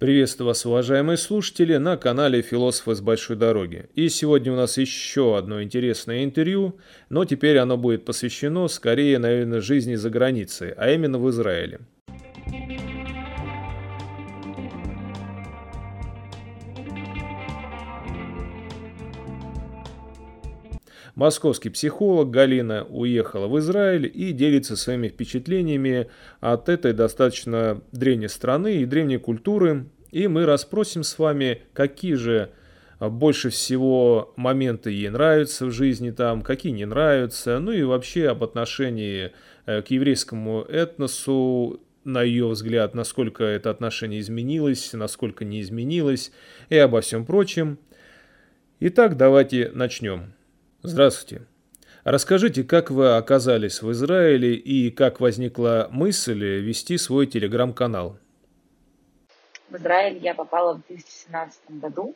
Приветствую вас, уважаемые слушатели, на канале «Философы с большой дороги». И сегодня у нас еще одно интересное интервью, но теперь оно будет посвящено скорее, наверное, жизни за границей, а именно в Израиле. Московский психолог Галина уехала в Израиль и делится своими впечатлениями от этой достаточно древней страны и древней культуры. И мы расспросим с вами, какие же больше всего моменты ей нравятся в жизни там, какие не нравятся, ну и вообще об отношении э, к еврейскому этносу, на ее взгляд, насколько это отношение изменилось, насколько не изменилось, и обо всем прочем. Итак, давайте начнем. Здравствуйте. Расскажите, как вы оказались в Израиле и как возникла мысль вести свой телеграм-канал? В Израиль я попала в 2017 году,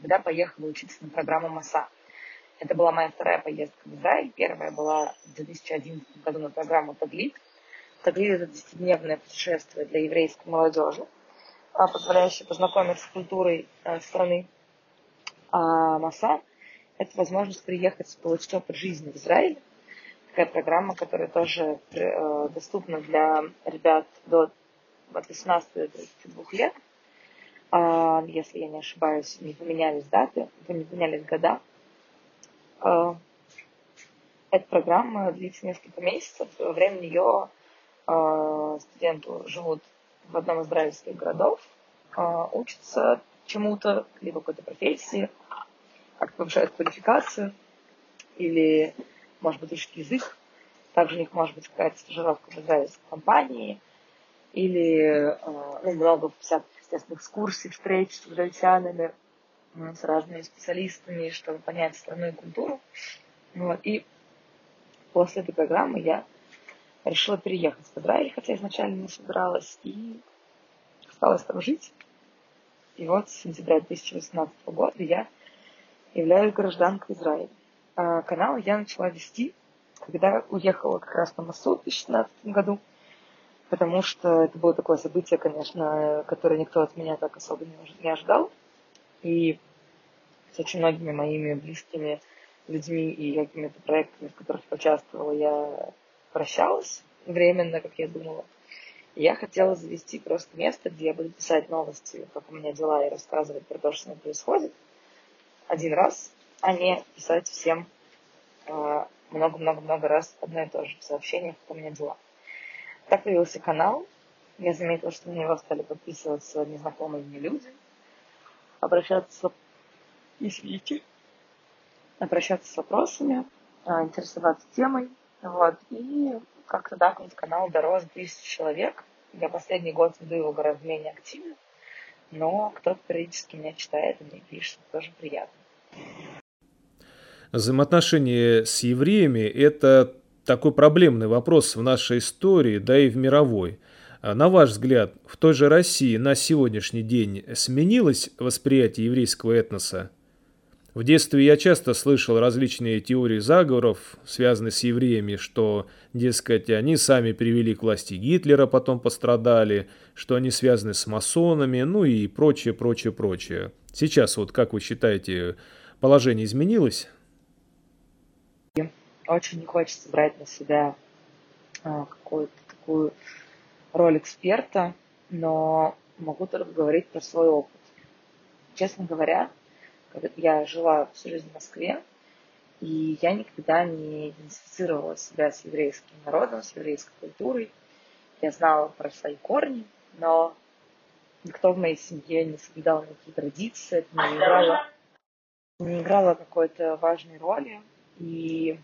когда поехала учиться на программу МАСА. Это была моя вторая поездка в Израиль. Первая была в 2011 году на программу Таглит. Таглит – это десятидневное путешествие для еврейской молодежи, а, позволяющее познакомиться с культурой э, страны. А МАСА – это возможность приехать, получить опыт жизни в Израиле. Такая программа, которая тоже э, доступна для ребят до от 18 до 32 лет. Э, если я не ошибаюсь, не поменялись даты, не поменялись года. Э, эта программа длится несколько месяцев. Во время нее э, студенты живут в одном из израильских городов, учатся чему-то, либо какой-то профессии, как повышают квалификацию, или, может быть, учат язык. Также у них может быть какая-то стажировка в израильской компании, или э, ну, много всяких естественных экскурсий, встреч с израильтянами, с разными специалистами, чтобы понять страну и культуру. Вот. И после этой программы я решила переехать в Израиль, хотя изначально не собиралась, и осталась там жить. И вот с сентября 2018 года я являюсь гражданкой Израиля. А канал я начала вести, когда уехала как раз на Масу в 2016 году, потому что это было такое событие, конечно, которое никто от меня так особо не ожидал. И с очень многими моими близкими людьми и какими-то проектами, в которых участвовала, я прощалась временно, как я думала. И я хотела завести просто место, где я буду писать новости, как у меня дела, и рассказывать про то, что происходит один раз, а не писать всем а, много-много-много раз одно и то же в как у меня дела. Так появился канал. Я заметила, что на него стали подписываться незнакомые мне люди, обращаться, извините, обращаться с вопросами, а, интересоваться темой. Вот. И как-то так вот канал дорос до тысячи человек. Я последний год веду его гораздо менее активно но кто-то периодически меня читает и мне пишет, тоже приятно. Взаимоотношения с евреями – это такой проблемный вопрос в нашей истории, да и в мировой. А на ваш взгляд, в той же России на сегодняшний день сменилось восприятие еврейского этноса? В детстве я часто слышал различные теории заговоров, связанные с евреями, что, дескать, они сами привели к власти Гитлера, потом пострадали, что они связаны с масонами, ну и прочее, прочее, прочее. Сейчас вот, как вы считаете, положение изменилось? Очень не хочется брать на себя а, какую-то такую роль эксперта, но могу только говорить про свой опыт. Честно говоря, я жила всю жизнь в Москве, и я никогда не идентифицировала себя с еврейским народом, с еврейской культурой. Я знала про свои корни, но никто в моей семье не соблюдал никакие традиции, это не играло, не играло какой-то важной роли. И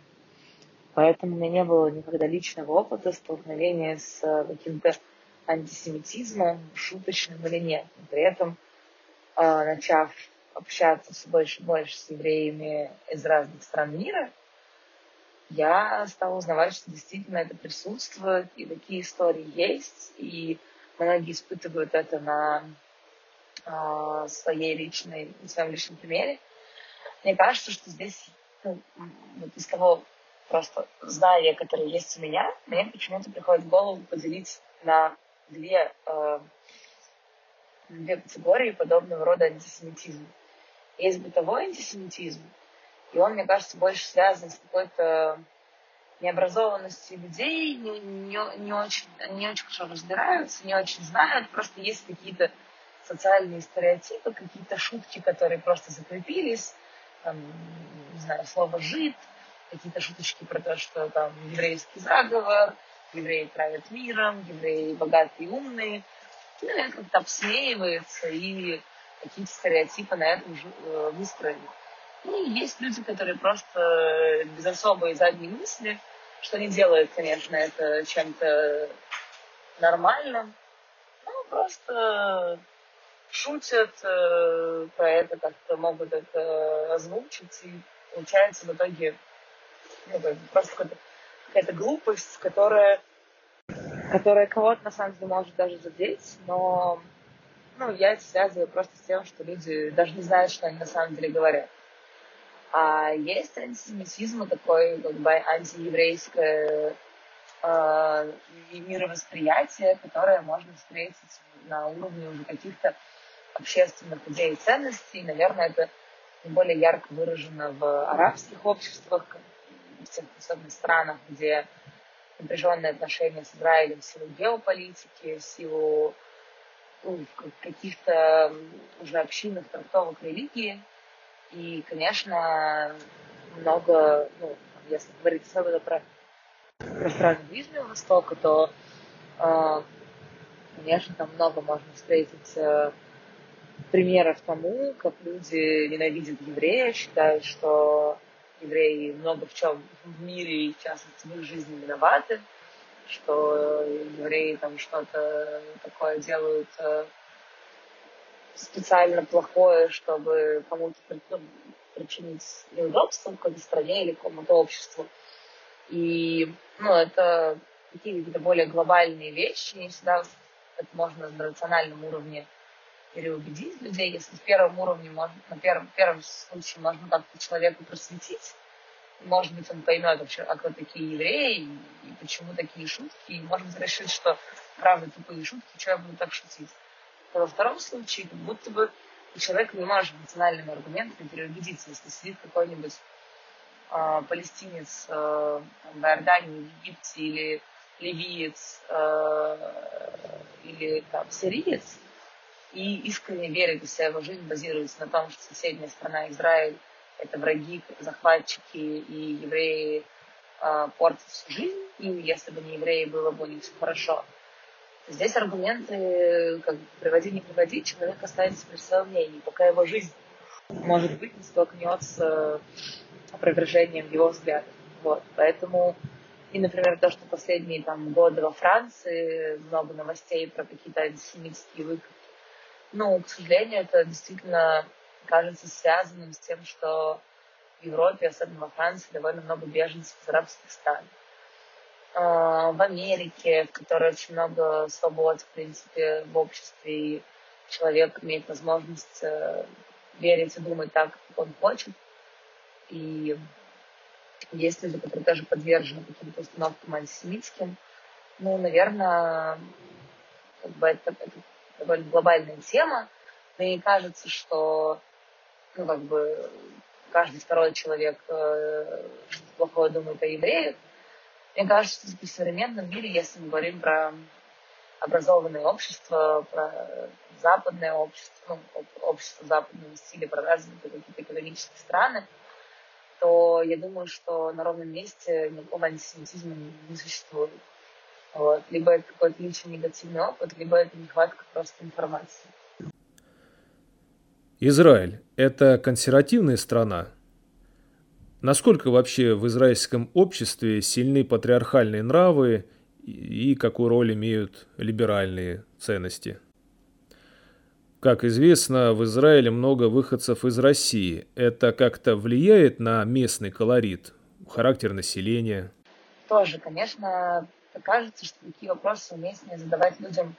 поэтому у меня не было никогда личного опыта столкновения с каким-то антисемитизмом, шуточным или нет. При этом, а, начав общаться все больше и больше с евреями из разных стран мира, я стала узнавать, что действительно это присутствует, и такие истории есть, и многие испытывают это на э, своей личной, на своем личном примере. Мне кажется, что здесь, ну, вот из того просто знания, которые есть у меня, мне почему-то приходит в голову поделить на две э, две категории подобного рода антисемитизма. Есть бытовой антисемитизм, и он, мне кажется, больше связан с какой-то необразованностью людей, не, не, не, очень, не очень хорошо разбираются, не очень знают, просто есть какие-то социальные стереотипы, какие-то шутки, которые просто закрепились, там, не знаю, слово «жид», какие-то шуточки про то, что там еврейский заговор, евреи правят миром, евреи богатые и умные. Ну, это как-то обсмеивается, и какие-то стереотипы на этом э, выстроены. Ну, и есть люди, которые просто без особой задней мысли, что не делают, конечно, это чем-то нормальным, ну, просто шутят э, про это, как-то могут это озвучить, и получается в итоге ну, просто какая-то, какая-то глупость, которая, которая кого-то на самом деле может даже задеть, но ну, я это связываю просто с тем, что люди даже не знают, что они на самом деле говорят. А есть антисемитизм, такое как бы антиеврейское э, мировосприятие, которое можно встретить на уровне уже каких-то общественных идей и ценностей. Наверное, это наиболее ярко выражено в арабских обществах, в тех особенно странах, где напряженные отношения с Израилем в силу геополитики, в силу ну, каких-то уже общинных трактовок религии. И, конечно, много, ну, если говорить особенно про, про страны Ближнего Востока, то, э, конечно, там много можно встретить примеров тому, как люди ненавидят еврея, считают, что евреи много в чем в мире и в частности в их жизни виноваты, что евреи там что-то такое делают э, специально плохое, чтобы кому-то ну, причинить неудобство какой-то стране или какому-то обществу. И ну, это какие-то более глобальные вещи, не всегда это можно на рациональном уровне переубедить людей, если в первом уровне, можно, на первом, первом случае можно как-то человеку просветить, может быть, он поймет вообще, а кто такие евреи, и почему такие шутки, и может быть, решит, что правда тупые шутки, что я буду так шутить. Но во втором случае, как будто бы человек не может национальными аргументами переубедиться, если сидит какой-нибудь э, палестинец э, в Иордании, в Египте, или ливиец, э, или там сириец, и искренне верит, что его жизнь базируется на том, что соседняя страна Израиль – это враги, захватчики и евреи э, портят всю жизнь, и если бы не евреи, было бы у все хорошо. Здесь аргументы, как приводи, не приводи, человек останется при своем мнении, пока его жизнь, может быть, не столкнется опровержением его взглядов. Вот. Поэтому и, например, то, что последние там, годы во Франции много новостей про какие-то антисемитские выкрики, ну, к сожалению, это действительно кажется связанным с тем, что в Европе, особенно во Франции, довольно много беженцев из арабских стран. А, в Америке, в которой очень много свобод, в принципе, в обществе, и человек имеет возможность э, верить и думать так, как он хочет. И есть люди, которые даже подвержены каким-то установкам антисемитским. Ну, наверное, как бы это, это довольно глобальная тема. Мне кажется, что ну, как бы каждый второй человек э, что-то думает о евреях. Мне кажется, в современном мире, если мы говорим про образованное общество, про западное общество, ну, общество западного стиля, про развитые какие-то экономические страны, то я думаю, что на ровном месте никакого антисемитизма не существует. Вот. Либо это какой-то личный негативный опыт, либо это нехватка просто информации. Израиль – это консервативная страна? Насколько вообще в израильском обществе сильны патриархальные нравы и какую роль имеют либеральные ценности? Как известно, в Израиле много выходцев из России. Это как-то влияет на местный колорит, характер населения? Тоже, конечно, кажется, что такие вопросы уместнее задавать людям,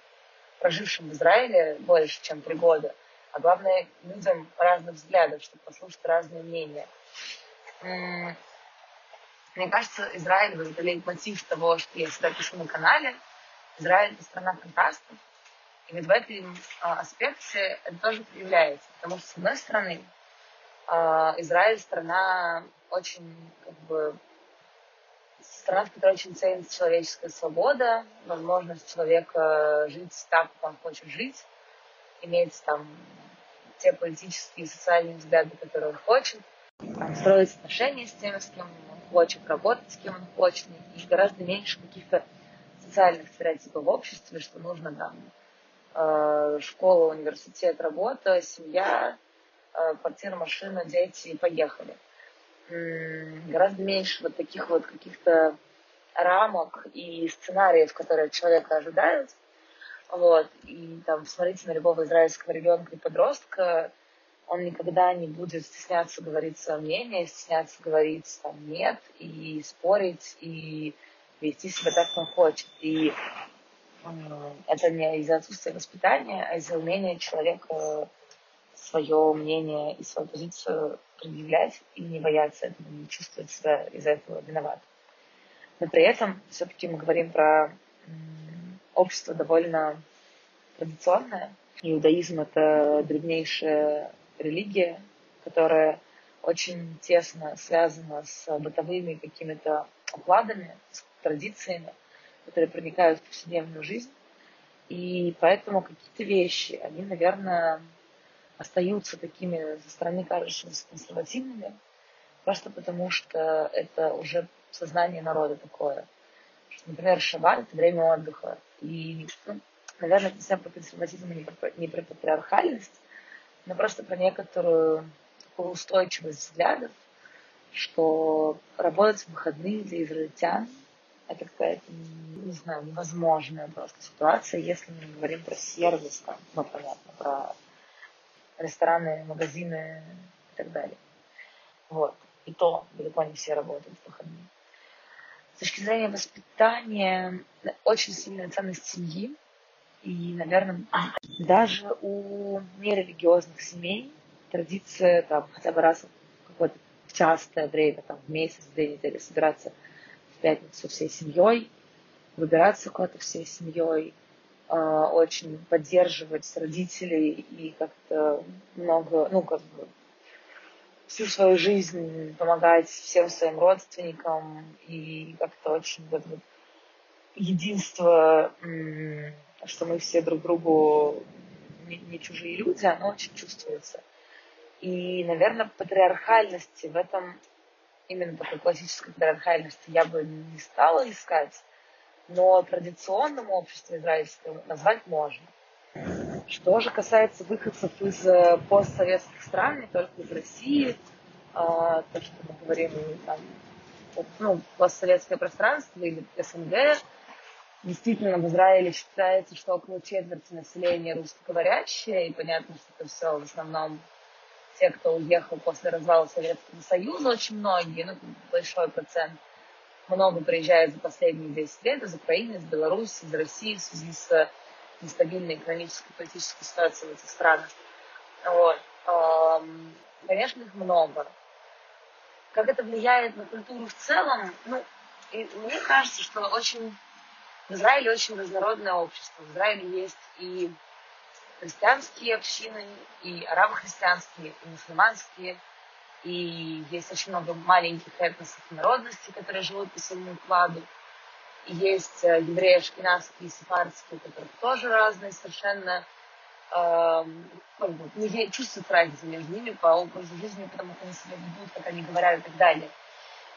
прожившим в Израиле больше, чем три года, а главное, людям разных взглядов, чтобы послушать разные мнения. Мне кажется, Израиль, это мотив того, что я всегда пишу на канале. Израиль – это страна контрастов. И вот в этом а, аспекте это тоже проявляется. Потому что, с одной стороны, а, Израиль страна очень, как бы, страна, в которой очень ценится человеческая свобода, возможность человека жить так, как он хочет жить, иметь там те политические и социальные взгляды, которые он хочет, строить отношения с теми, с кем он хочет, работать с кем он хочет, и гораздо меньше каких-то социальных стереотипов в обществе, что нужно там э, школа, университет, работа, семья, э, квартира, машина, дети и поехали. Гораздо меньше вот таких вот каких-то рамок и сценариев, которые от человека ожидают. Вот. И там, смотрите на любого израильского ребенка и подростка, он никогда не будет стесняться говорить свое мнение, стесняться говорить там нет, и спорить, и вести себя так, как он хочет. И это не из-за отсутствия воспитания, а из-за умения человека свое мнение и свою позицию предъявлять и не бояться этого, не чувствовать себя из-за этого виноват. Но при этом все-таки мы говорим про общество довольно традиционное. Иудаизм — это древнейшая религия, которая очень тесно связана с бытовыми какими-то укладами, с традициями, которые проникают в повседневную жизнь. И поэтому какие-то вещи, они, наверное, остаются такими со стороны кажущимися консервативными, просто потому что это уже сознание народа такое. Например, шаббат — это время отдыха. И, наверное, это совсем про консерватизм, про, не про патриархальность, но просто про некоторую такую устойчивость взглядов, что работать в выходные для израильтян – это какая-то, не знаю, невозможная просто ситуация, если мы говорим про сервис, там, ну, понятно, про рестораны, магазины и так далее. Вот. И то далеко не все работают в выходные. Точки зрения воспитания, очень сильная ценность семьи. И, наверное, даже у нерелигиозных семей традиция там хотя бы раз в какое-то частое время, там, в месяц, две недели собираться в пятницу всей семьей, выбираться куда-то всей семьей, э, очень поддерживать родителей и как-то много, ну, как бы всю свою жизнь помогать всем своим родственникам и как-то очень вот, вот единство что мы все друг другу не, не чужие люди, оно очень чувствуется. И, наверное, патриархальности в этом, именно такой классической патриархальности я бы не стала искать, но традиционному обществу израильскому назвать можно. Что же касается выходцев из э, постсоветских стран, не только из России, а, то, что мы говорим, там, ну, постсоветское пространство или СНГ, Действительно, в Израиле считается, что около четверти населения русскоговорящие, и понятно, что это все в основном те, кто уехал после развала Советского Союза, очень многие, ну, большой процент, много приезжает за последние 10 лет из Украины, из Беларуси, из России в связи с нестабильной экономической и политической ситуацией в этих странах. Вот. Конечно, их много. Как это влияет на культуру в целом? Ну, и мне кажется, что очень в Израиле очень разнородное общество. В Израиле есть и христианские общины, и арабо-христианские, и мусульманские, и есть очень много маленьких этносов народностей, которые живут по своему укладу. Есть э, евреи ашкенадские сефардские, которые тоже разные совершенно. Э, не чувствуют разницу между ними по образу жизни, потому как они себя ведут, как они говорят и так далее.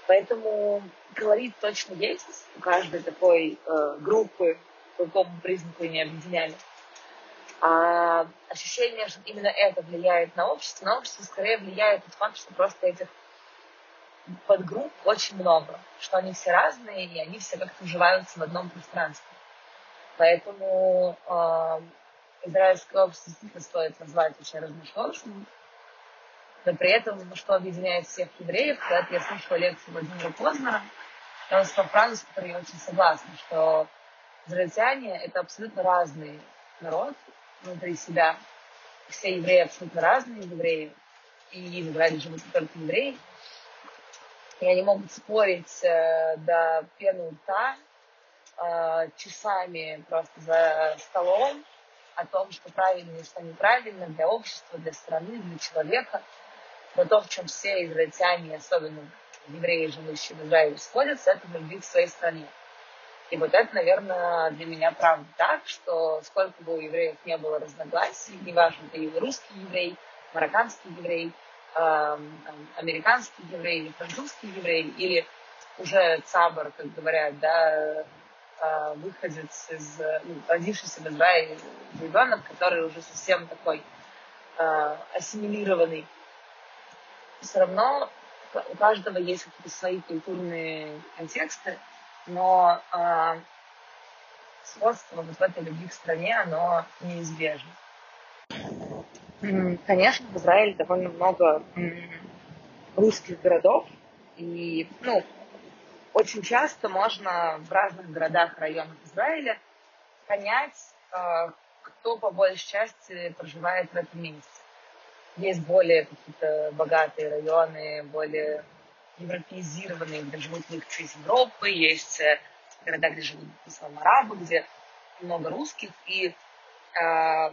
Поэтому колорит точно есть у каждой такой э, группы, по какому признаку не объединяли. А ощущение, что именно это влияет на общество, на общество скорее влияет тот факт, что просто этих подгрупп очень много, что они все разные, и они все как-то уживаются в одном пространстве. Поэтому э, израильское общество действительно стоит назвать очень разношерстным, но при этом, что объединяет всех евреев, когда я слушала лекцию Владимира Познера, он сказал фразу, с которой я очень согласна, что израильтяне — это абсолютно разный народ внутри себя. Все евреи абсолютно разные евреи, и в Израиле живут только евреи. И они могут спорить э, до пены рта, э, часами просто за столом, о том, что правильно и что неправильно для общества, для страны, для человека. Но то, в чем все израильтяне, особенно евреи, живущие в Израиле, сходятся, это в любви к своей стране. И вот это, наверное, для меня правда так, что сколько бы у евреев не было разногласий, неважно, ты русский еврей, марокканский еврей, э, американский еврей или французский еврей, или уже цабар, как говорят, да, э, выходец из, ну, родившийся в Израиле ребенок, который уже совсем такой э, ассимилированный. Все равно у каждого есть какие-то свои культурные контексты, но э, сходство вот в этой любви к стране, оно неизбежно. Конечно, в Израиле довольно много русских городов, и, ну, очень часто можно в разных городах, районах Израиля понять, э, кто по большей части проживает в этом месте. Есть более какие-то богатые районы, более европеизированные, где живут некоторые из Европы, есть э, города, где живут в основном арабы, где много русских, и, э,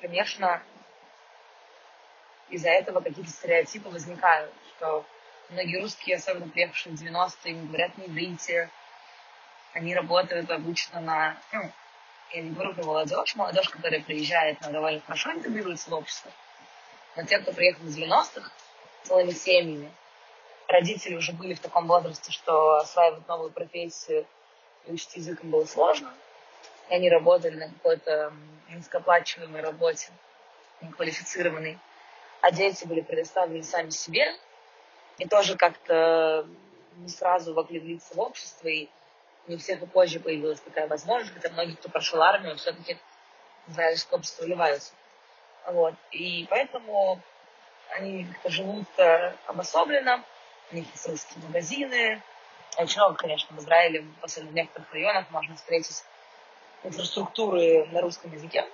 конечно, из-за этого какие-то стереотипы возникают, что многие русские, особенно приехавшие в 90-е, не говорят на иврите, они работают обычно на, ну, я не говорю про молодежь, молодежь, которая приезжает, она довольно хорошо интегрируется в общество, но те, кто приехал в 90-х, целыми семьями, родители уже были в таком возрасте, что осваивать новую профессию и учить языком было сложно. И они работали на какой-то низкооплачиваемой работе, неквалифицированной. А дети были предоставлены сами себе. И тоже как-то не сразу могли влиться в общество. И не у всех и позже появилась такая возможность, хотя многие, кто прошел армию, все-таки в израильское общество вливаются. Вот. И поэтому они как-то живут э, обособленно, у них есть русские магазины. Очень много, конечно, в Израиле, особенно в некоторых районах, можно встретить инфраструктуры на русском языке.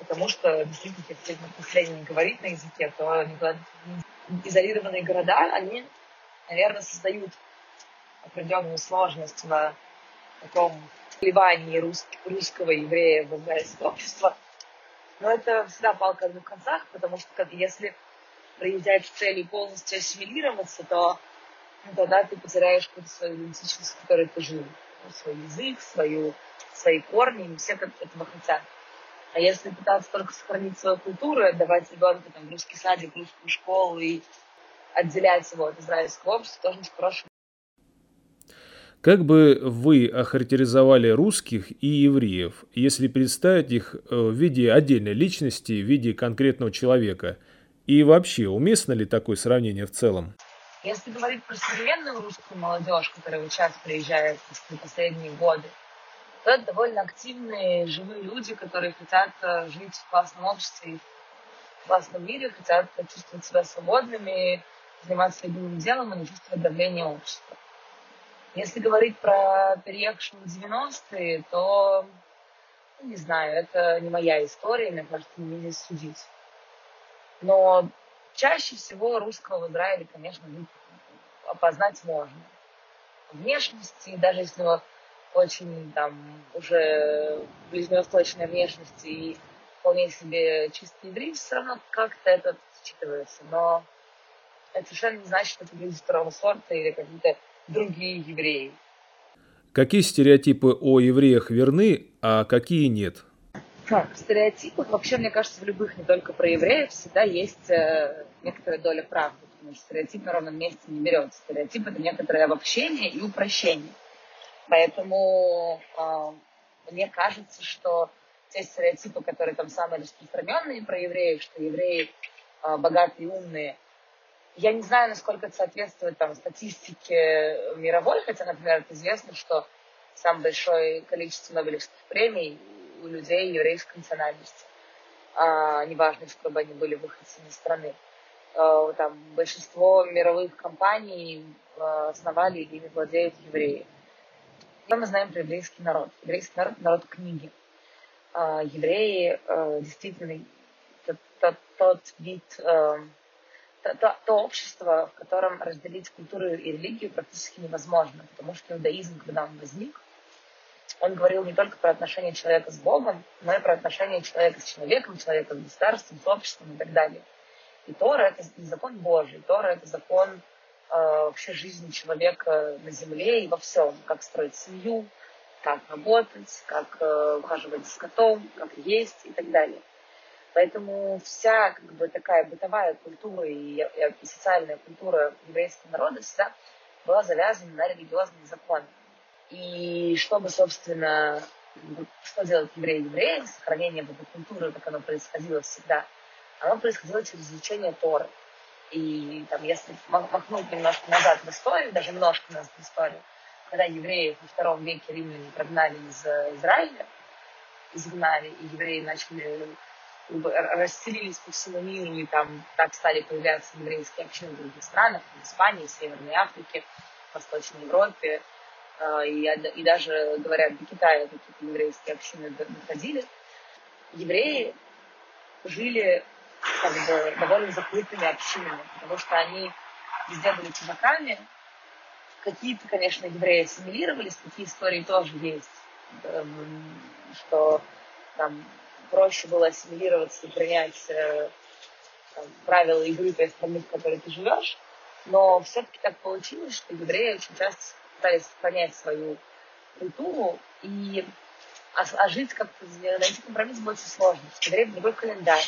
Потому что, действительно, если население не говорит на языке, то изолированные города, они, наверное, создают определенную сложность в таком вливании русского еврея в израильское общество. Но это всегда палка о двух концах, потому что если приезжать с целью полностью ассимилироваться, то ну, тогда ты потеряешь какую-то свою идентичность, в которой ты жил. Свой язык, свою, свои корни, и все этого хотят. А если пытаться только сохранить свою культуру, отдавать ребенка там, в русский садик, в русскую школу и отделять его от израильского общества, тоже не хорошим. Как бы вы охарактеризовали русских и евреев, если представить их э, в виде отдельной личности, в виде конкретного человека – и вообще, уместно ли такое сравнение в целом? Если говорить про современную русскую молодежь, которая вот сейчас приезжает в последние годы, то это довольно активные, живые люди, которые хотят э, жить в классном обществе в классном мире, хотят чувствовать себя свободными, заниматься любимым делом и не чувствовать давления общества. Если говорить про переехавших в 90-е, то, ну, не знаю, это не моя история, мне кажется, не здесь судить. Но чаще всего русского в Израиле, конечно, опознать можно. Внешности, даже если он очень там уже ближневосточная внешность и вполне себе чистый еврей, все равно как-то это считывается. Но это совершенно не значит, что это люди второго сорта или какие-то другие евреи. Какие стереотипы о евреях верны, а какие нет? в стереотипах, вообще, мне кажется, в любых, не только про евреев, всегда есть э, некоторая доля правды, потому что стереотип на ровном месте не берется. Стереотип – это некоторое обобщение и упрощение. Поэтому э, мне кажется, что те стереотипы, которые там самые распространенные про евреев, что евреи э, богатые умные, я не знаю, насколько это соответствует там, статистике мировой, хотя, например, известно, что самое большое количество Нобелевских премий у людей еврейской национальности. А, неважно, что бы они были выходцами из страны. А, там большинство мировых компаний а, основали или ими владеют евреи. Что мы знаем про еврейский народ? Еврейский народ – народ книги. А, евреи а, действительно тот, тот, тот вид, то, то, то общество, в котором разделить культуру и религию практически невозможно, потому что иудаизм, когда он возник, он говорил не только про отношения человека с Богом, но и про отношения человека с человеком, человека с государством, с обществом и так далее. И Тора — это закон Божий, Тора — это закон э, вообще жизни человека на земле и во всем, как строить семью, как работать, как э, ухаживать за скотом, как есть и так далее. Поэтому вся как бы такая бытовая культура и, и социальная культура еврейского народа всегда была завязана на религиозные законы. И чтобы, собственно, что делать евреи евреи, сохранение этой культуры, как оно происходило всегда, оно происходило через изучение Торы. И там, если махнуть немножко назад в историю, даже немножко назад в историю, когда евреев во втором веке римляне прогнали из Израиля, изгнали, и евреи начали расселились по всему миру, и там так стали появляться еврейские общины в других странах, в Испании, в Северной Африке, в Восточной Европе, а, и, и даже, говорят, до Китая какие-то еврейские общины доходили. Евреи жили как бы довольно закрытыми общинами, потому что они везде были чужаками. Какие-то, конечно, евреи ассимилировались, такие истории тоже есть, эм, что там проще было ассимилироваться и принять э, там, правила игры той страны, в которой ты живешь. Но все-таки так получилось, что евреи очень часто пытались сохранять свою культуру, и, а, а жить как-то, найти компромисс было очень сложно. Евреи другой календарь,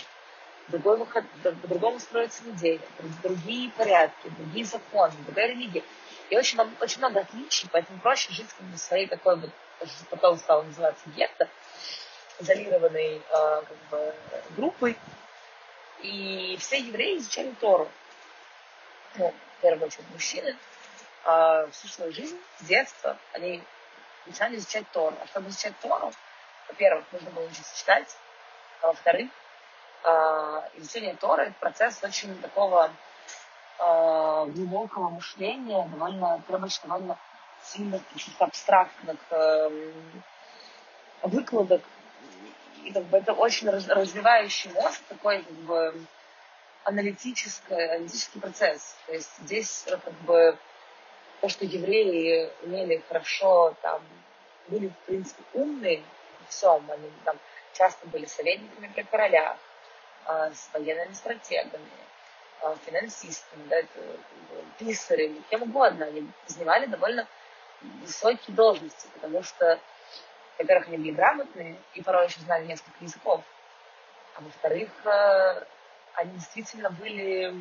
другой выход, по-другому строится неделя, другие порядки, другие законы, другая религия. И очень, очень много отличий, поэтому проще жить как бы своей такой вот, потом стало называться гетто, изолированной э, как бы, группой. И все евреи изучали Тору. Ну, в первую очередь мужчины. Э, всю свою жизнь, с детства, они начинали изучать Тору. А чтобы изучать Тору, во-первых, нужно было учиться читать. А во-вторых, э, изучение Торы – процесс очень такого э, глубокого мышления, довольно требующий довольно сильных, каких-то абстрактных э, выкладок и как бы это очень развивающий мозг, такой как бы аналитический, аналитический процесс. То есть здесь э, как бы то, что евреи умели хорошо, там, были, в принципе, умные во всем, они там часто были советниками при королях, с военными стратегами, э, финансистами, да, это, писарями, кем угодно. Они занимали довольно высокие должности, потому что во-первых, они были грамотные и порой еще знали несколько языков. А во-вторых, э, они действительно были,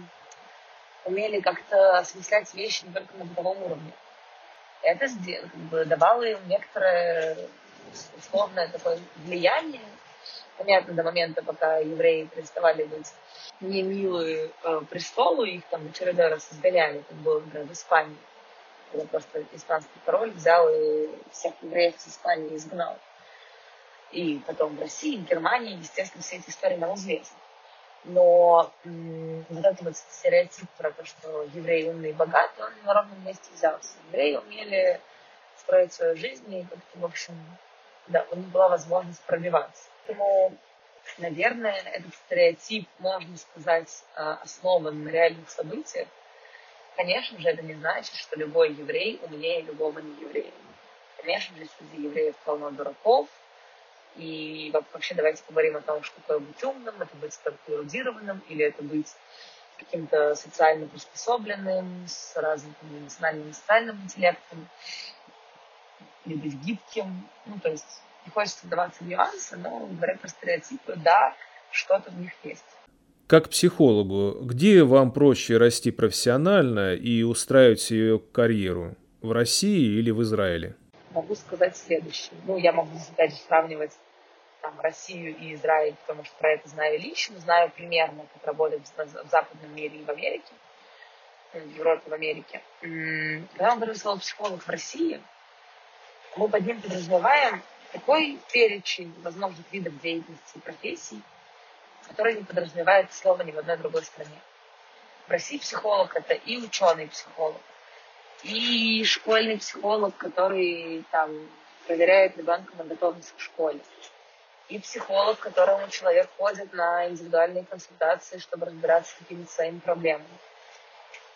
умели как-то осмыслять вещи не только на бытовом уровне. Это как бы, давало им некоторое условное такое влияние, понятно, до момента, пока евреи переставали быть не милые э, престолу, их там очередной раз изгоняли, как было, например, в Испании когда просто испанский король взял и всех евреев с Испании изгнал. И потом в России, в Германии, естественно, все эти истории нам известны. Но м- вот этот вот стереотип про то, что евреи умные и богатые, он на ровном месте взялся. Евреи умели строить свою жизнь, и как-то, в общем, да, у них была возможность пробиваться. Поэтому, наверное, этот стереотип, можно сказать, а, основан на реальных событиях, Конечно же, это не значит, что любой еврей умнее любого нееврея. Конечно же, среди евреев полно дураков. И вообще давайте поговорим о том, что такое быть умным, это быть только эрудированным, или это быть каким-то социально приспособленным, с развитым эмоциональным и социальным интеллектом, или быть гибким. Ну, то есть не хочется вдаваться в нюансы, но говоря про стереотипы, да, что-то в них есть. Как психологу, где вам проще расти профессионально и устраивать себе карьеру? В России или в Израиле? Могу сказать следующее. Ну, я могу, опять же, сравнивать там, Россию и Израиль, потому что про это знаю лично, знаю примерно, как работает в западном мире и в Америке, в Европе, в Америке. Когда мы говорим слово психолог в России, мы под ним подразумеваем такой перечень возможных видов деятельности и профессий, который не подразумевает слово ни в одной другой стране. В России психолог это и ученый психолог, и школьный психолог, который там проверяет ребенка на готовность к школе, и психолог, к которому человек ходит на индивидуальные консультации, чтобы разбираться с какими-то своими проблемами.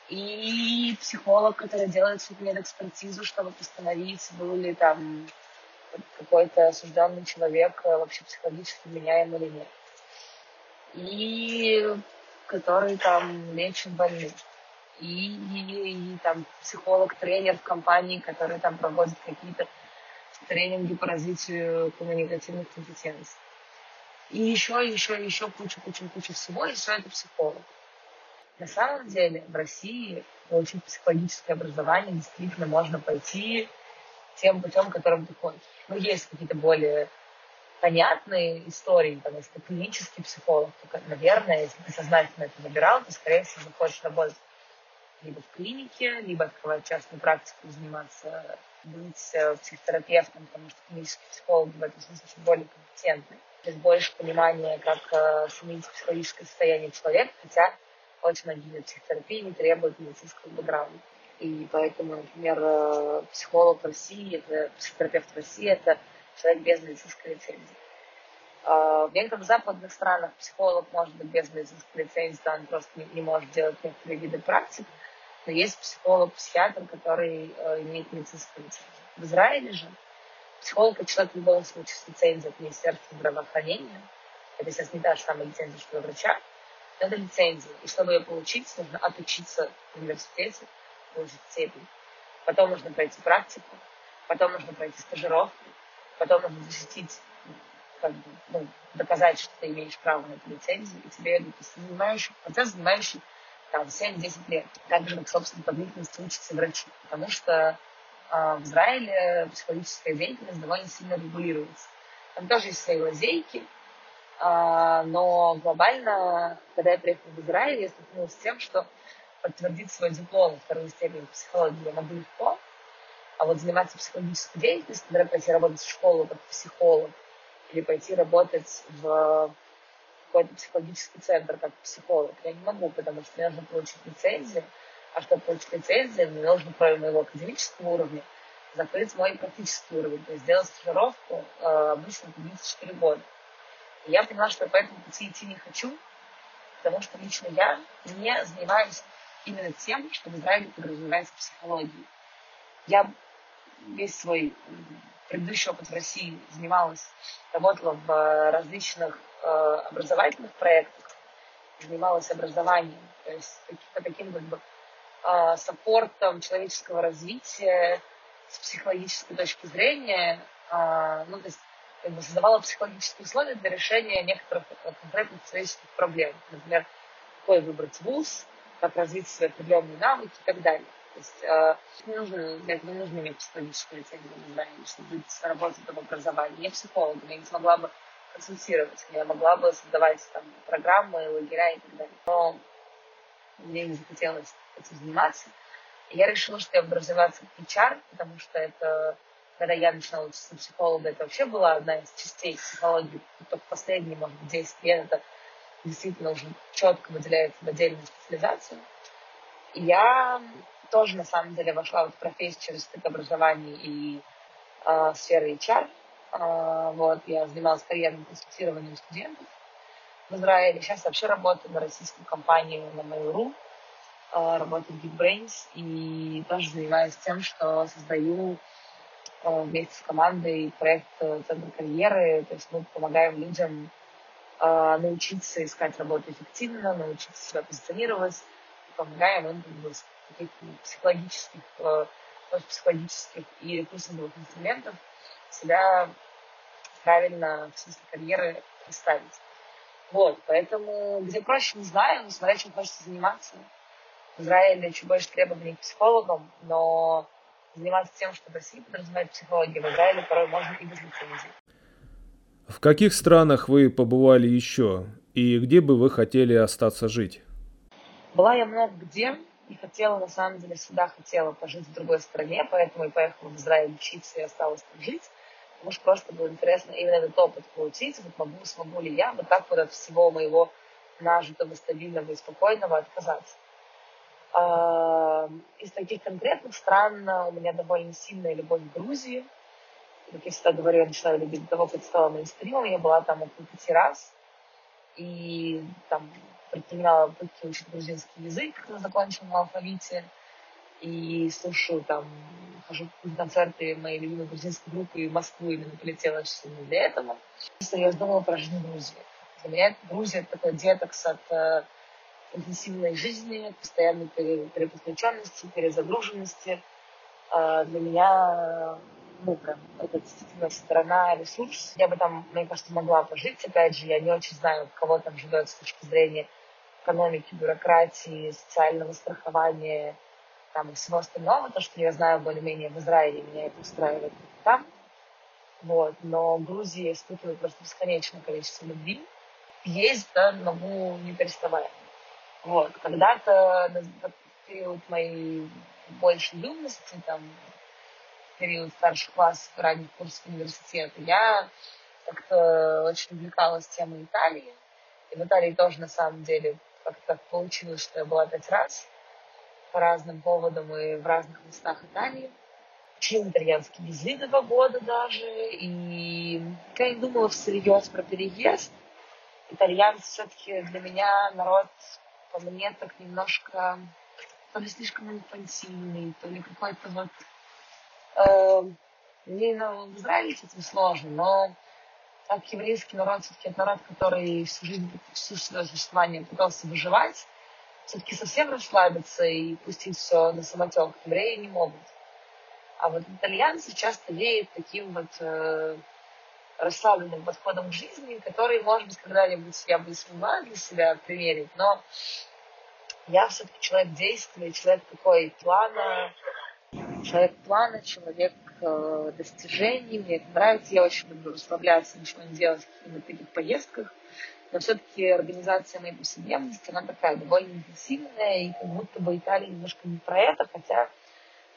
И психолог, который делает судмедэкспертизу, чтобы постановить, был ли там какой-то осужденный человек э, вообще психологически меняем или нет. И который там лечит больных. И, и, и там психолог-тренер в компании, который там проводит какие-то тренинги по развитию коммуникативных компетенций. И еще, еще, еще куча, куча, куча всего, и все это психолог. На самом деле в России получить психологическое образование действительно можно пойти тем путем, которым ты хочешь. Ну, есть какие-то более понятные истории, там, если ты клинический психолог, то, наверное, если ты сознательно это выбирал, то, скорее всего, захочешь работать либо в клинике, либо открывать частную практику, заниматься, быть э, психотерапевтом, потому что клинический психолог в этом смысле более компетентный. То есть больше понимания, как э, сменить психологическое состояние человека, хотя очень многие психотерапии не требуют медицинского бэкграунда. И поэтому, например, э, психолог в России, это, психотерапевт в России, это человек без медицинской лицензии. А, в некоторых западных странах психолог может быть без медицинской лицензии, он просто не, может делать некоторые виды практик, но есть психолог-психиатр, который э, имеет медицинскую лицензию. В Израиле же психолог – это человек в любом случае с лицензией от Министерства здравоохранения. Это сейчас не та же самая лицензия, что у врача, это лицензия. И чтобы ее получить, нужно отучиться в университете, получить степень. Потом нужно пройти практику, потом нужно пройти стажировку, потом нужно защитить, как бы, ну, доказать, что ты имеешь право на эту лицензию, и тебе это занимающий, процесс, занимающий там 7-10 лет. Также, как, собственно, по длительности учатся врачи. Потому что э, в Израиле психологическая деятельность довольно сильно регулируется. Там тоже есть свои лазейки, но глобально, когда я приехала в Израиль, я столкнулась с тем, что подтвердить свой диплом второй степени психологии я могу легко, а вот заниматься психологической деятельностью, например, пойти работать в школу как психолог или пойти работать в какой-то психологический центр как психолог, я не могу, потому что мне нужно получить лицензию, а чтобы получить лицензию, мне нужно, кроме моего академического уровня, закрыть мой практический уровень, то есть сделать стажировку э, обычно 34 года. И я поняла, что я по этому пути идти не хочу, потому что лично я не занимаюсь именно тем, что в Израиле подразумевается психологией. Я весь свой предыдущий опыт в России занималась, работала в э, различных э, образовательных проектах, занималась образованием, то есть по таким как бы э, саппортом человеческого развития с психологической точки зрения, э, ну, то есть как бы создавала психологические условия для решения некоторых конкретных человеческих проблем. Например, какой выбрать вуз, как развить свои определенные навыки и так далее. То есть э, не нужно, для этого не нужно иметь психологическую лицензию, да, чтобы быть, работать в образовании. Я психолог, я не смогла бы консультировать, я могла бы создавать там программы, лагеря и так далее. Но мне не захотелось этим заниматься. И я решила, что я буду развиваться в HR, потому что это, когда я начинала учиться психолога, это вообще была одна из частей психологии, только последние, может быть, 10 лет это действительно уже четко выделяется в отдельную специализацию. И я тоже, на самом деле, вошла в профессию через стык образования и э, сферы HR. Э, вот, я занималась карьерным консультированием студентов в Израиле. Сейчас вообще работаю на российскую компанию на Mail.ru, э, работаю в GeekBrains и тоже занимаюсь тем, что создаю вместе с командой проект Центр карьеры. То есть мы помогаем людям э, научиться искать работу эффективно, научиться себя позиционировать, помогаем им с каких-то психологических, э, психологических и рекрутинговых инструментов себя правильно в смысле карьеры представить. Вот, поэтому где проще, не знаю, смотря чем хочется заниматься. В Израиле чуть больше требований к психологам, но заниматься тем, что в России подразумевает психология, в Израиле порой можно и без лицензии. В каких странах вы побывали еще и где бы вы хотели остаться жить? Была я много где и хотела, на самом деле, всегда хотела пожить в другой стране, поэтому и поехала в Израиль учиться и осталась там жить. Потому что просто было интересно именно этот опыт получить. Вот могу, смогу ли я вот так вот от всего моего нажитого, стабильного и спокойного отказаться. А, из таких конкретных стран у меня довольно сильная любовь к Грузии как я всегда говорю, я начала любить до того, как стала мейнстримом. Я была там около пяти раз. И там предпринимала попытки учить грузинский язык, на алфавите. и слушаю там, хожу на концерты моей любимой грузинской группы в Москву именно полетела именно для этого. Я думала про жизнь в Грузии. Для меня Грузия это такой детокс от э, интенсивной жизни, постоянной переподключенности, перезагруженности. Э, для меня ну, прям, это действительно сторона, ресурс. Я бы там, мне кажется, могла пожить. Опять же, я не очень знаю, кого там живет с точки зрения экономики, бюрократии, социального страхования, там, всего остального. То, что я знаю более-менее в Израиле, меня это устраивает там. Вот. Но Грузия испытывает просто бесконечное количество любви. Есть, да, могу не переставая. Вот. Когда-то в период моей большей юности, там, период старших классов, ранних курсов университета, я как-то очень увлекалась темой Италии. И в Италии тоже, на самом деле, как-то так получилось, что я была пять раз по разным поводам и в разных местах Италии. Учила итальянский язык два года даже. И я не думала всерьез про переезд. Итальянцы все-таки для меня народ, мне, так немножко то ли слишком инфантильный, то ли какой-то вот Э, мне ну, в Израиле с этим сложно, но так еврейский народ все-таки это народ, который всю жизнь, всю свое существование пытался выживать, все-таки совсем расслабиться и пустить все на самотек евреи не могут. А вот итальянцы часто веют таким вот э, расслабленным подходом к жизни, который, может быть, когда-нибудь я бы смогла для себя примерить, но я все-таки человек действия, человек такой плана, человек плана, человек э, достижений. Мне это нравится. Я очень люблю расслабляться, ничего не делать в каких-то таких поездках. Но все-таки организация моей повседневности, она такая довольно интенсивная, и как будто бы Италия немножко не про это, хотя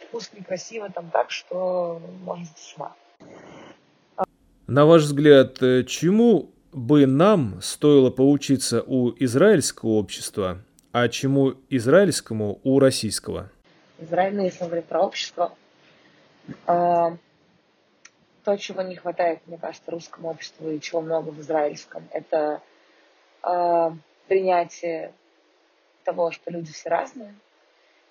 вкусно и красиво там так, что можно с. На ваш взгляд, э, чему бы нам стоило поучиться у израильского общества, а чему израильскому у российского? Израиль, если говорить про общество, а, то, чего не хватает, мне кажется, русскому обществу и чего много в израильском, это а, принятие того, что люди все разные,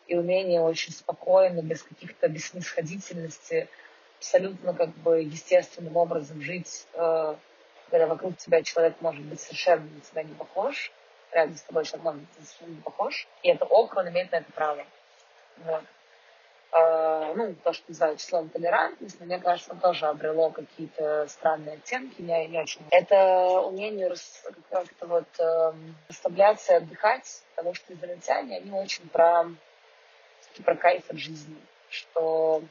и умение очень спокойно, без каких-то беснисходительности, абсолютно как бы естественным образом жить, а, когда вокруг тебя человек может быть совершенно на тебя не похож, рядом с тобой человек может быть совершенно не похож, и это ок, он имеет на это право. Вот. А, ну, то, что называют числом толерантность, мне кажется, тоже обрело какие-то странные оттенки, не, не очень. Это умение как-то вот э, расслабляться и отдыхать, потому что израильтяне, они очень про, про кайф от жизни, что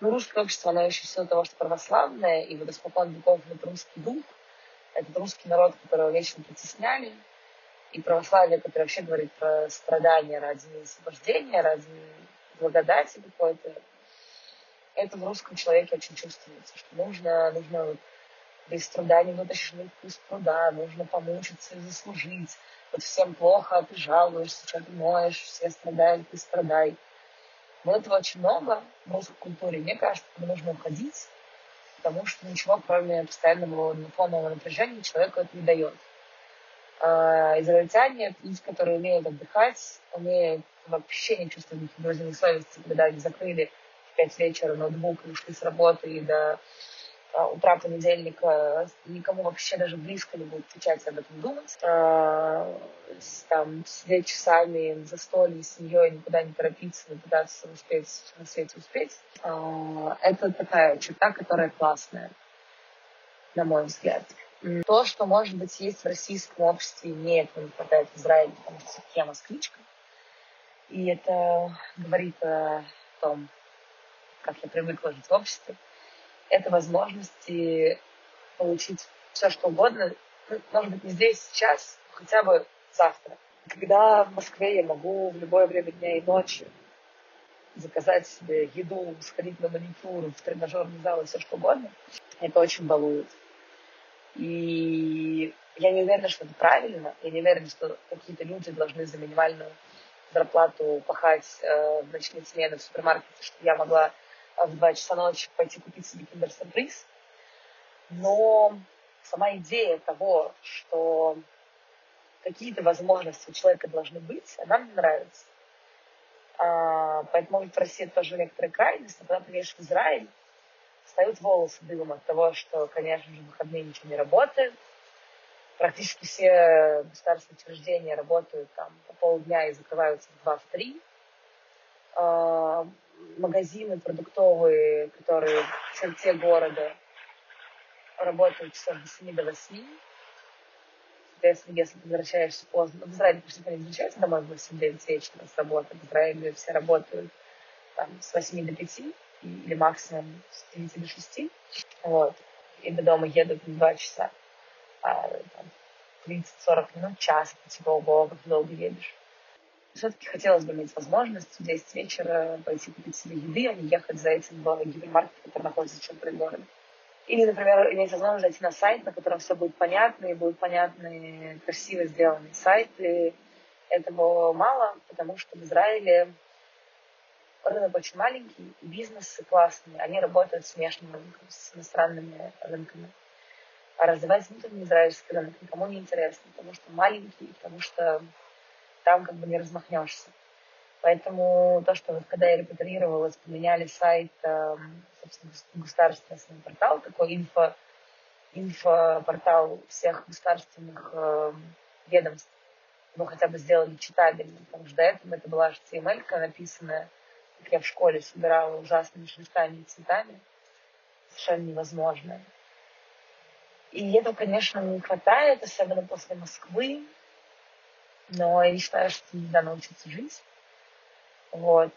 ну, русское общество, оно еще в силу того, что православное, и вот испокон веков вот русский дух, этот русский народ, которого вечно притесняли, и православие, которое вообще говорит про страдания ради освобождения, ради благодати какой-то. Это в русском человеке очень чувствуется, что нужно, нужно без труда не вытащишь вкус труда, нужно помучиться и заслужить. Вот всем плохо, а ты жалуешься, что ты моешь, все страдают, ты страдай. Но этого очень много в русской культуре. Мне кажется, что нужно уходить, потому что ничего, кроме постоянного фонового напряжения, человеку это не дает. А, израильтяне, люди, которые умеют отдыхать, умеют вообще не чувствовать никаких грузинной совести, когда они закрыли в пять вечера ноутбук и ушли с работы, и до утра понедельника никому вообще даже близко не будет отвечать об этом думать. А, там, сидеть часами за столом с семьей, никуда не торопиться, не пытаться успеть на свете успеть. это такая черта, которая классная, на мой взгляд. То, что, может быть, есть в российском обществе, мне этого не хватает в Израиле, потому что я москвичка. И это говорит о том, как я привыкла жить в обществе. Это возможности получить все, что угодно. Ну, может быть, не здесь, сейчас, хотя бы завтра. Когда в Москве я могу в любое время дня и ночи заказать себе еду, сходить на маникюр, в тренажерный зал и все что угодно, это очень балует. И я не уверена, что это правильно. Я не уверена, что какие-то люди должны за минимальную зарплату пахать э, в ночные смены в супермаркете, чтобы я могла в 2 часа ночи пойти купить себе киндер-сюрприз. Но сама идея того, что какие-то возможности у человека должны быть, она мне нравится. А, поэтому в России тоже некоторые крайности. Когда приедешь в Израиль, встают волосы дымом от того, что, конечно же, в выходные ничего не работает. Практически все государственные учреждения работают там по полдня и закрываются в 2 в 3. А, магазины продуктовые, которые в черте города работают часов до 7 до 8. Соответственно, если ты возвращаешься поздно, в Израиле почти не возвращается домой в 8-9 вечера с работы. В Израиле все работают там, с 8 до 5 или максимум с 9 до 6. Вот. И до дома едут в 2 часа. А, там, 30-40 минут, час, типа, ого, как долго едешь. Все-таки хотелось бы иметь возможность в 10 вечера пойти купить себе еды, а не ехать за этим в гипермаркет, который находится в центре города. Или, например, иметь возможность зайти на сайт, на котором все будет понятно, и будут понятные, красиво сделанные сайты. Этого мало, потому что в Израиле рынок очень маленький, бизнесы классные, они работают с внешним рынком, с иностранными рынками. А развивать внутренний израильский рынок никому не интересно, потому что маленький, потому что там как бы не размахнешься. Поэтому то, что вот когда я репатриировалась, поменяли сайт, эм, собственно, государственный портал, такой инфо, инфопортал всех государственных э, ведомств, его хотя бы сделали читабельным, потому что до этого это была HTML написанная, как я в школе собирала ужасными шрифтами и цветами, совершенно невозможно. И этого, конечно, не хватает, особенно после Москвы, но я считаю, что нельзя научиться жить. Вот.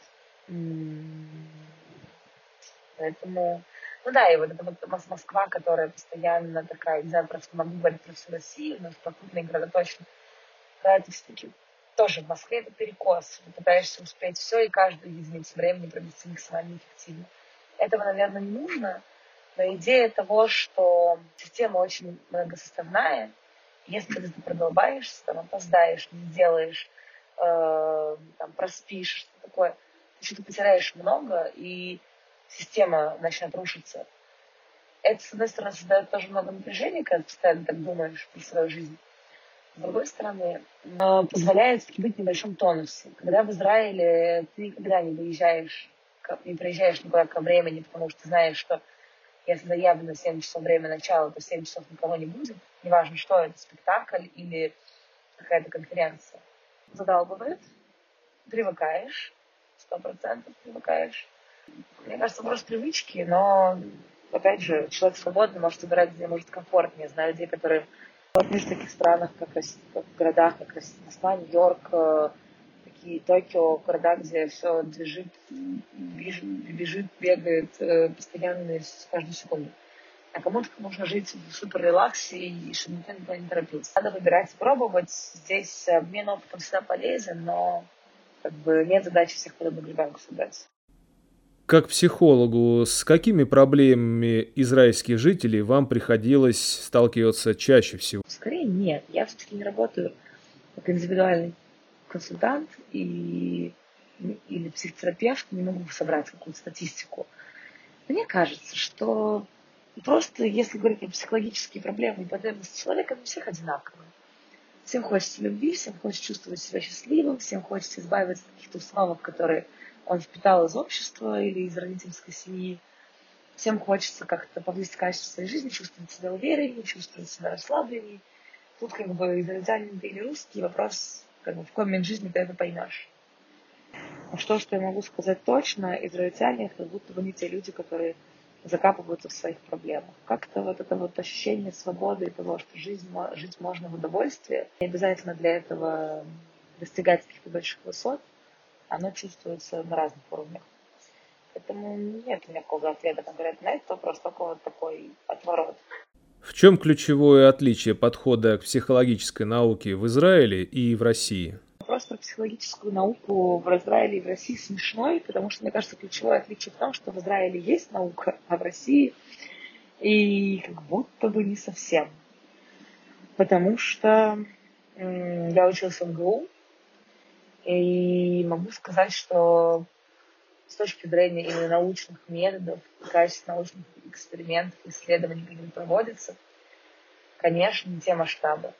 Поэтому, ну да, и вот это вот Москва, которая постоянно такая, не знаю, просто могу говорить про всю Россию, но про крупные города точно. Да, это все-таки тоже в Москве это перекос. Ты пытаешься успеть все и каждую единицу времени провести максимально эффективно. Этого, наверное, не нужно, но идея того, что система очень многосоставная, если ты продолбаешься, там, опоздаешь, не сделаешь, э, там, проспишь, что такое, ты что-то потеряешь много, и система начнет рушиться. Это, с одной стороны, создает тоже много напряжения, когда ты постоянно так думаешь про свою жизнь. С другой стороны, позволяет быть в небольшом тонусе. Когда в Израиле ты никогда не выезжаешь, не приезжаешь никуда ко времени, потому что знаешь, что если заявлено 7 часов время начала, то 7 часов никого не будет. Неважно, что это, спектакль или какая-то конференция. Задалбывает, привыкаешь, сто процентов привыкаешь. Мне кажется, просто привычки, но, опять же, человек свободный может выбирать, где может комфортнее. Знаю людей, которые в таких странах, как, как в городах, как Москва, Нью-Йорк, э, такие Токио, города, где все движет, бежит, бежит бегает э, постоянно с каждую секунду. А кому-то нужно жить в супер релаксе и чтобы никто никуда не торопился. Надо выбирать пробовать. Здесь обмен опытом всегда полезен, но как бы нет задачи всех подобных ребенку собрать. Как психологу, с какими проблемами израильских жителей вам приходилось сталкиваться чаще всего? Скорее нет. Я все-таки не работаю как индивидуальный консультант и, или психотерапевт, не могу собрать какую-то статистику. Мне кажется, что просто если говорить о психологические проблемы и потребности человека, они всех одинаковые. Всем хочется любви, всем хочется чувствовать себя счастливым, всем хочется избавиться от каких-то установок, которые он впитал из общества или из родительской семьи. Всем хочется как-то повысить качество своей жизни, чувствовать себя увереннее, чувствовать себя расслабленнее. Тут как бы израильтянин или русский, вопрос как бы в какой момент жизни ты это поймешь. Что, что я могу сказать точно, израильтяне как будто бы не те люди, которые закапываются в своих проблемах. Как-то вот это вот ощущение свободы и того, что жизнь, жить можно в удовольствии, не обязательно для этого достигать каких-то больших высот, оно чувствуется на разных уровнях. Поэтому нет у меня какого ответа конкретно на этот вопрос, только вот такой отворот. В чем ключевое отличие подхода к психологической науке в Израиле и в России? Вопрос про психологическую науку в Израиле и в России смешной, потому что, мне кажется, ключевое отличие в том, что в Израиле есть наука, а в России и как будто бы не совсем. Потому что я учился в МГУ, и могу сказать, что с точки зрения именно научных методов, качества научных экспериментов, исследований, которые проводятся, конечно, не те масштабы.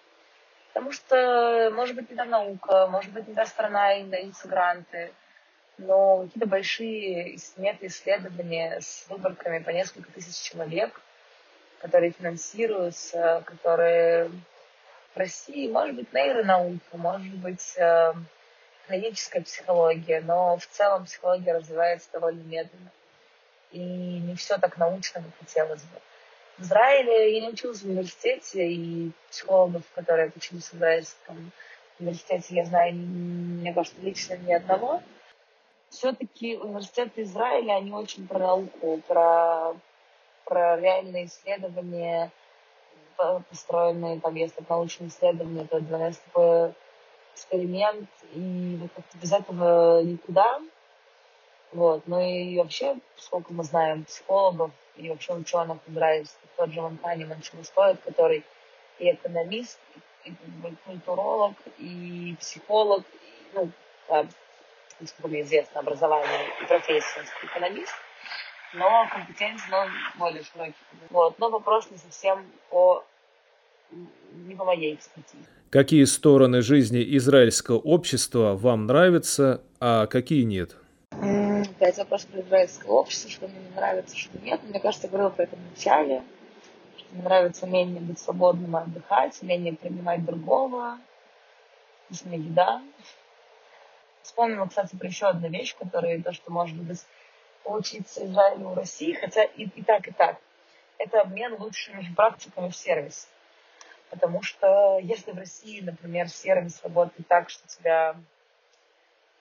Потому что, может быть, не та наука, может быть, не та страна, и не даются гранты. но какие-то большие мета-исследования с выборками по несколько тысяч человек, которые финансируются, которые в России, может быть, нейронаука, может быть, э, клиническая психология, но в целом психология развивается довольно медленно. И не все так научно, как хотелось бы. В Израиле я не училась в университете, и психологов, которые отучились в израильском университете, я знаю, мне кажется, лично ни одного. Все-таки университеты Израиля, они очень про науку, про, про реальные исследования, построенные, там, если научные исследования, то для нас такой эксперимент, и без этого никуда. Вот. Ну и вообще, сколько мы знаем психологов и вообще ученых израильских, тот же Ван Ханиман стоит, который и экономист, и, и культуролог, и психолог, и, ну, да, насколько известно, образование и профессия экономист, но компетенции, но более широкий. Вот. Но вопрос не совсем по не по моей экспертизе. Какие стороны жизни израильского общества вам нравятся, а какие нет? Опять вопрос про израильское общество, что мне не нравится, что нет. Мне кажется, я говорила про это в начале, что мне нравится умение быть свободным отдыхать, умение принимать другого, вкусная еда. Вспомнила, кстати, про еще одну вещь, которая то, что может быть поучиться Израилю у России, хотя и, и так, и так. Это обмен лучшими практиками в сервисе. Потому что если в России, например, сервис работает так, что тебя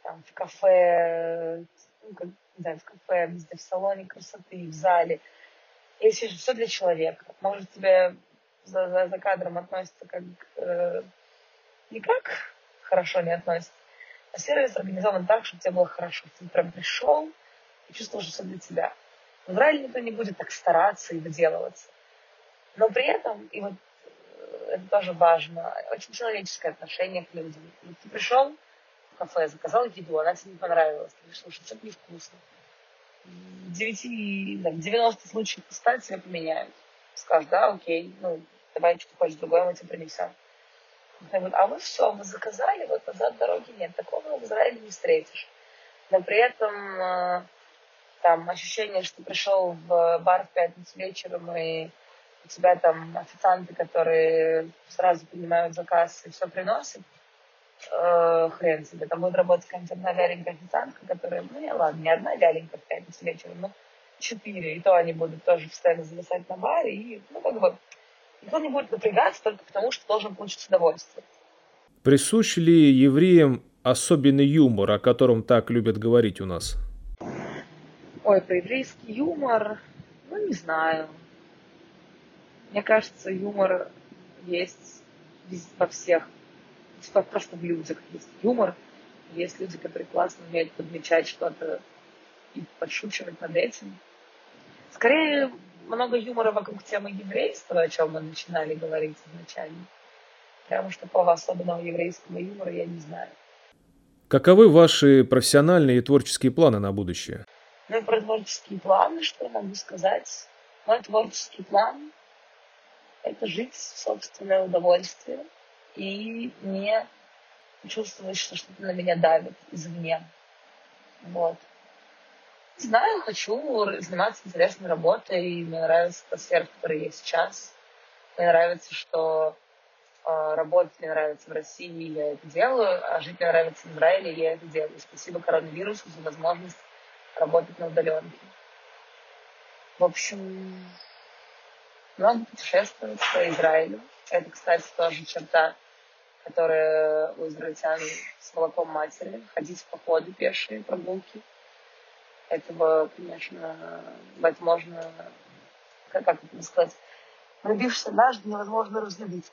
там, в кафе, как, не знаю, в кафе, везде, в салоне красоты, в зале, если все для человека, может, тебе за, за, за кадром относится как э, никак хорошо не относится, а сервис организован так, чтобы тебе было хорошо. Ты прям пришел и чувствовал, что все для тебя. В Израиле никто не будет так стараться и выделываться. Но при этом, и вот это тоже важно. Очень человеческое отношение к людям. Ты пришел кафе, заказал еду, она тебе не понравилась. Ты решил, что что-то невкусно. В 9, да, 90 случаев пускай тебя поменяют. Скажешь, да, окей, ну, давай что-то хочешь другое, мы тебе принесем. А вы все, вы заказали, вот назад дороги нет. Такого в Израиле не встретишь. Но при этом э, там ощущение, что пришел в бар в пятницу вечером и у тебя там официанты, которые сразу принимают заказ и все приносят, э, хрен себе, там будет работать какая-нибудь одна вяленькая официантка, которая, ну не ладно, не одна вяленькая в пятницу вечером, но четыре, и то они будут тоже постоянно зависать на баре, и, ну, как бы, никто не будет напрягаться только потому, что должен получить удовольствие. Присущ ли евреям особенный юмор, о котором так любят говорить у нас? Ой, про еврейский юмор, ну, не знаю. Мне кажется, юмор есть во всех, просто в людях есть юмор. Есть люди, которые классно умеют подмечать что-то и подшучивать над этим. Скорее, много юмора вокруг темы еврейства, о чем мы начинали говорить изначально. Потому что такого особенного еврейского юмора я не знаю. Каковы ваши профессиональные и творческие планы на будущее? Ну, про творческие планы, что я могу сказать? Мой творческий план это жить в собственное удовольствие и не чувствовать, что что-то на меня давит извне. Вот. Знаю, хочу заниматься интересной работой, и мне нравится та сфера, в которой я сейчас. Мне нравится, что э, работать мне нравится в России, я это делаю, а жить мне нравится в Израиле, я это делаю. Спасибо коронавирусу за возможность работать на удаленке. В общем, много путешествовать по Израилю. Это, кстати, тоже черта, которая у израильтян с молоком матери. Ходить в походы пешие, прогулки. Этого, конечно, возможно, как, как это сказать, влюбившись однажды, невозможно разлюбить.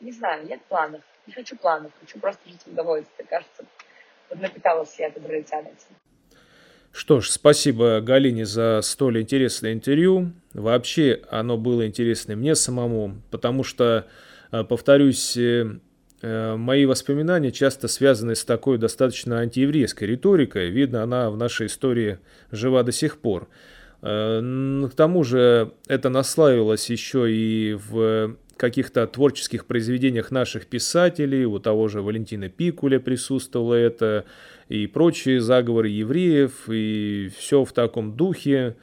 Не знаю, нет планов. Не хочу планов, хочу просто жить в удовольствии. Кажется, вот напиталась я от израильтян этим. Что ж, спасибо Галине за столь интересное интервью. Вообще оно было интересно мне самому, потому что, э, повторюсь, э, э, мои воспоминания часто связаны с такой достаточно антиеврейской риторикой. Видно, она в нашей истории жива до сих пор. К тому же это наслаивалось еще и в каких-то творческих произведениях наших писателей, у того же Валентина Пикуля присутствовало это, и прочие заговоры евреев, и все в таком духе.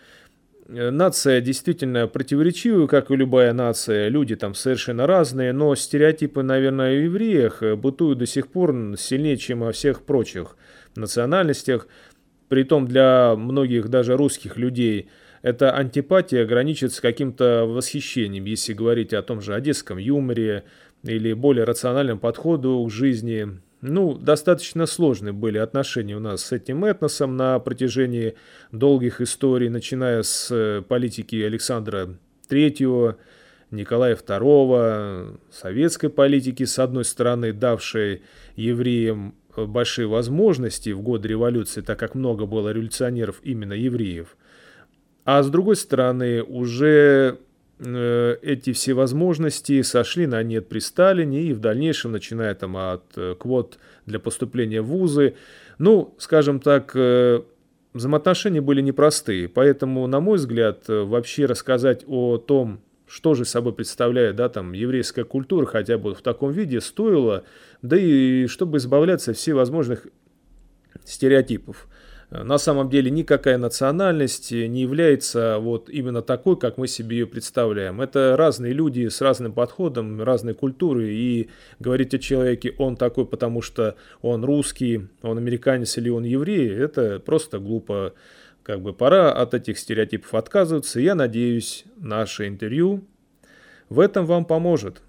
Нация действительно противоречивая, как и любая нация, люди там совершенно разные, но стереотипы, наверное, о евреях бытуют до сих пор сильнее, чем о всех прочих национальностях. Притом для многих даже русских людей – эта антипатия граничит с каким-то восхищением, если говорить о том же одесском юморе или более рациональном подходу к жизни. Ну, достаточно сложные были отношения у нас с этим этносом на протяжении долгих историй, начиная с э, политики Александра III, Николая II, советской политики, с одной стороны, давшей евреям э, большие возможности в годы революции, так как много было революционеров именно евреев – а с другой стороны, уже эти все возможности сошли на нет при Сталине и в дальнейшем, начиная там от э, квот для поступления в вузы, ну, скажем так, э, взаимоотношения были непростые. Поэтому, на мой взгляд, вообще рассказать о том, что же собой представляет да, там, еврейская культура, хотя бы в таком виде, стоило, да и чтобы избавляться от всевозможных стереотипов на самом деле никакая национальность не является вот именно такой, как мы себе ее представляем. Это разные люди с разным подходом, разной культуры, и говорить о человеке, он такой, потому что он русский, он американец или он еврей, это просто глупо. Как бы пора от этих стереотипов отказываться. Я надеюсь, наше интервью в этом вам поможет.